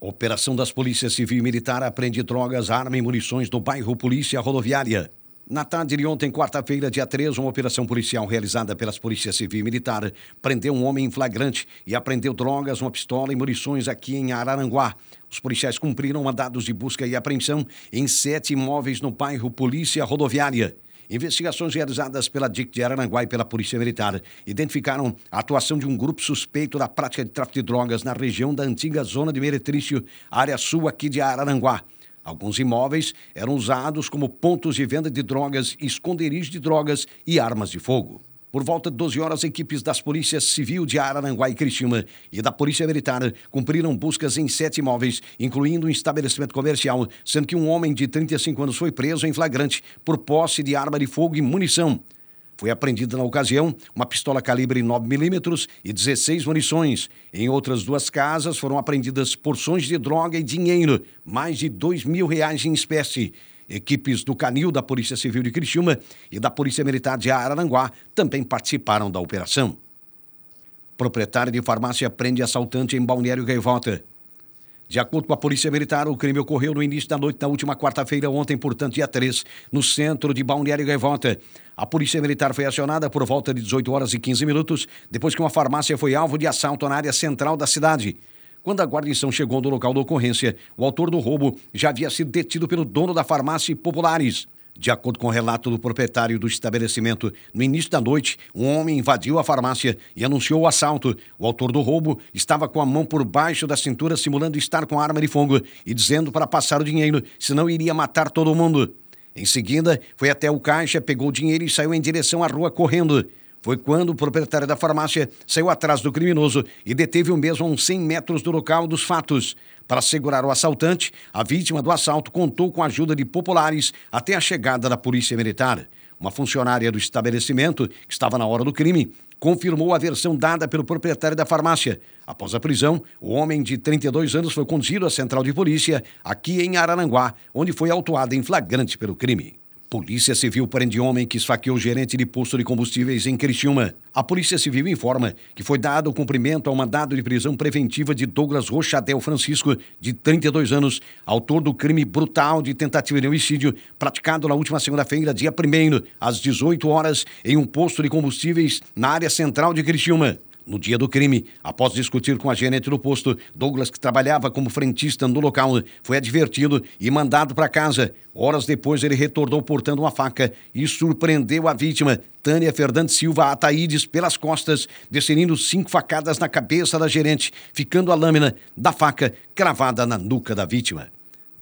Operação das Polícias Civil e Militar apreende drogas, arma e munições no bairro Polícia Rodoviária. Na tarde de ontem, quarta-feira, dia 3, uma operação policial realizada pelas Polícias Civil e Militar prendeu um homem em flagrante e apreendeu drogas, uma pistola e munições aqui em Araranguá. Os policiais cumpriram mandados de busca e apreensão em sete imóveis no bairro Polícia Rodoviária. Investigações realizadas pela DIC de Araranguá e pela Polícia Militar identificaram a atuação de um grupo suspeito da prática de tráfico de drogas na região da antiga zona de Meretrício, área sul aqui de Araranguá. Alguns imóveis eram usados como pontos de venda de drogas, esconderijos de drogas e armas de fogo. Por volta de 12 horas, equipes das Polícias Civil de Araranguá e Criciúma e da Polícia Militar cumpriram buscas em sete imóveis, incluindo um estabelecimento comercial, sendo que um homem de 35 anos foi preso em flagrante por posse de arma de fogo e munição. Foi apreendida na ocasião uma pistola calibre 9mm e 16 munições. Em outras duas casas foram apreendidas porções de droga e dinheiro, mais de dois mil reais em espécie. Equipes do Canil da Polícia Civil de Criciúma e da Polícia Militar de Araranguá também participaram da operação. Proprietário de farmácia prende assaltante em Balneário Gaivota. De acordo com a Polícia Militar, o crime ocorreu no início da noite da última quarta-feira, ontem, portanto, dia 3, no centro de Balneário Gaivota. A Polícia Militar foi acionada por volta de 18 horas e 15 minutos, depois que uma farmácia foi alvo de assalto na área central da cidade. Quando a guarnição chegou no local da ocorrência, o autor do roubo já havia sido detido pelo dono da farmácia Populares. De acordo com o relato do proprietário do estabelecimento, no início da noite, um homem invadiu a farmácia e anunciou o assalto. O autor do roubo estava com a mão por baixo da cintura, simulando estar com arma de fogo e dizendo para passar o dinheiro, senão iria matar todo mundo. Em seguida, foi até o caixa, pegou o dinheiro e saiu em direção à rua correndo. Foi quando o proprietário da farmácia saiu atrás do criminoso e deteve o mesmo a uns 100 metros do local dos fatos. Para segurar o assaltante, a vítima do assalto contou com a ajuda de populares até a chegada da polícia militar. Uma funcionária do estabelecimento, que estava na hora do crime, confirmou a versão dada pelo proprietário da farmácia. Após a prisão, o homem de 32 anos foi conduzido à central de polícia, aqui em Araranguá, onde foi autuado em flagrante pelo crime. Polícia Civil prende homem que esfaqueou gerente de posto de combustíveis em Criciúma. A Polícia Civil informa que foi dado cumprimento ao mandado de prisão preventiva de Douglas Rochadel Francisco, de 32 anos, autor do crime brutal de tentativa de homicídio praticado na última segunda-feira, dia 1 às 18 horas, em um posto de combustíveis na área central de Criciúma. No dia do crime, após discutir com a gerente do posto, Douglas, que trabalhava como frentista no local, foi advertido e mandado para casa. Horas depois, ele retornou portando uma faca e surpreendeu a vítima, Tânia Fernandes Silva Ataídes, pelas costas, descendo cinco facadas na cabeça da gerente, ficando a lâmina da faca cravada na nuca da vítima.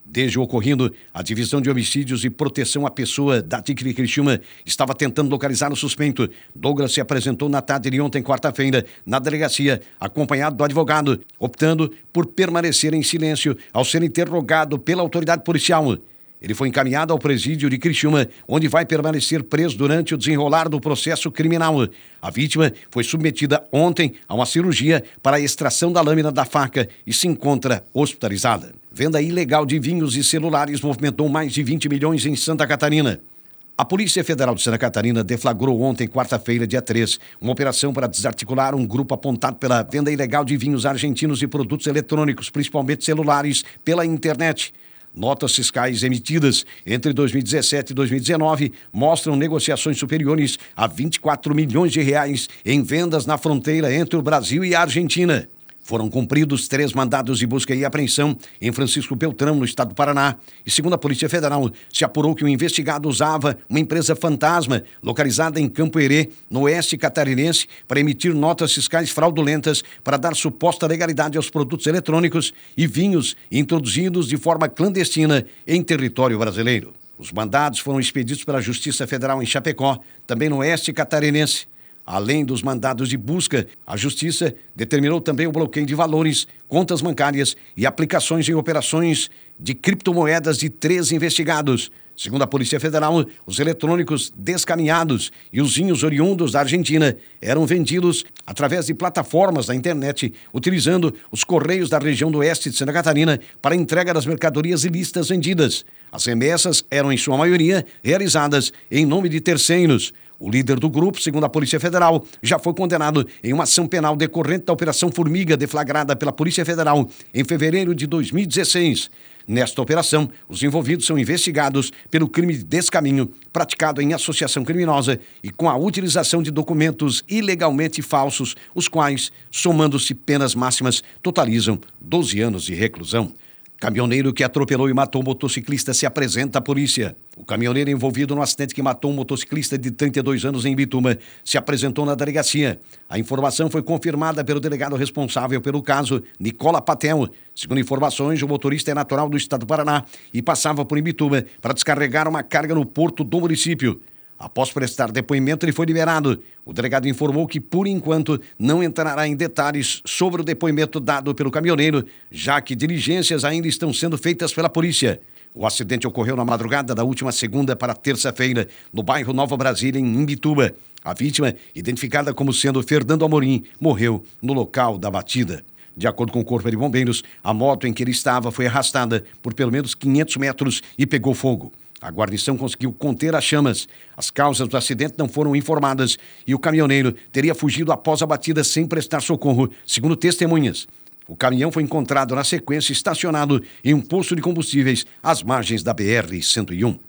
Desde o ocorrido, a Divisão de Homicídios e Proteção à Pessoa da TIC de Criciúma estava tentando localizar o suspeito. Douglas se apresentou na tarde de ontem, quarta-feira, na delegacia, acompanhado do advogado, optando por permanecer em silêncio ao ser interrogado pela autoridade policial. Ele foi encaminhado ao presídio de Criciúma, onde vai permanecer preso durante o desenrolar do processo criminal. A vítima foi submetida ontem a uma cirurgia para a extração da lâmina da faca e se encontra hospitalizada. Venda ilegal de vinhos e celulares movimentou mais de 20 milhões em Santa Catarina. A Polícia Federal de Santa Catarina deflagrou ontem, quarta-feira, dia 3, uma operação para desarticular um grupo apontado pela venda ilegal de vinhos argentinos e produtos eletrônicos, principalmente celulares, pela internet. Notas fiscais emitidas entre 2017 e 2019 mostram negociações superiores a 24 milhões de reais em vendas na fronteira entre o Brasil e a Argentina. Foram cumpridos três mandados de busca e apreensão em Francisco Beltrão, no estado do Paraná. E segundo a Polícia Federal, se apurou que o investigado usava uma empresa fantasma localizada em Campo Herê, no oeste catarinense, para emitir notas fiscais fraudulentas para dar suposta legalidade aos produtos eletrônicos e vinhos introduzidos de forma clandestina em território brasileiro. Os mandados foram expedidos pela Justiça Federal em Chapecó, também no oeste catarinense. Além dos mandados de busca, a Justiça determinou também o bloqueio de valores, contas bancárias e aplicações em operações de criptomoedas de três investigados. Segundo a Polícia Federal, os eletrônicos descaminhados e os vinhos oriundos da Argentina eram vendidos através de plataformas da internet, utilizando os correios da região do oeste de Santa Catarina para entrega das mercadorias ilícitas vendidas. As remessas eram, em sua maioria, realizadas em nome de terceiros. O líder do grupo, segundo a Polícia Federal, já foi condenado em uma ação penal decorrente da Operação Formiga deflagrada pela Polícia Federal em fevereiro de 2016. Nesta operação, os envolvidos são investigados pelo crime de descaminho praticado em associação criminosa e com a utilização de documentos ilegalmente falsos, os quais, somando-se penas máximas, totalizam 12 anos de reclusão. Caminhoneiro que atropelou e matou motociclista se apresenta à polícia. O caminhoneiro envolvido no acidente que matou um motociclista de 32 anos em Bituma se apresentou na delegacia. A informação foi confirmada pelo delegado responsável pelo caso, Nicola Patel. Segundo informações, o motorista é natural do estado do Paraná e passava por Imbituba para descarregar uma carga no porto do município. Após prestar depoimento, ele foi liberado. O delegado informou que, por enquanto, não entrará em detalhes sobre o depoimento dado pelo caminhoneiro, já que diligências ainda estão sendo feitas pela polícia. O acidente ocorreu na madrugada da última segunda para terça-feira, no bairro Nova Brasília, em Imbituba. A vítima, identificada como sendo Fernando Amorim, morreu no local da batida. De acordo com o Corpo de Bombeiros, a moto em que ele estava foi arrastada por pelo menos 500 metros e pegou fogo. A guarnição conseguiu conter as chamas. As causas do acidente não foram informadas e o caminhoneiro teria fugido após a batida sem prestar socorro, segundo testemunhas. O caminhão foi encontrado na sequência estacionado em um posto de combustíveis às margens da BR-101.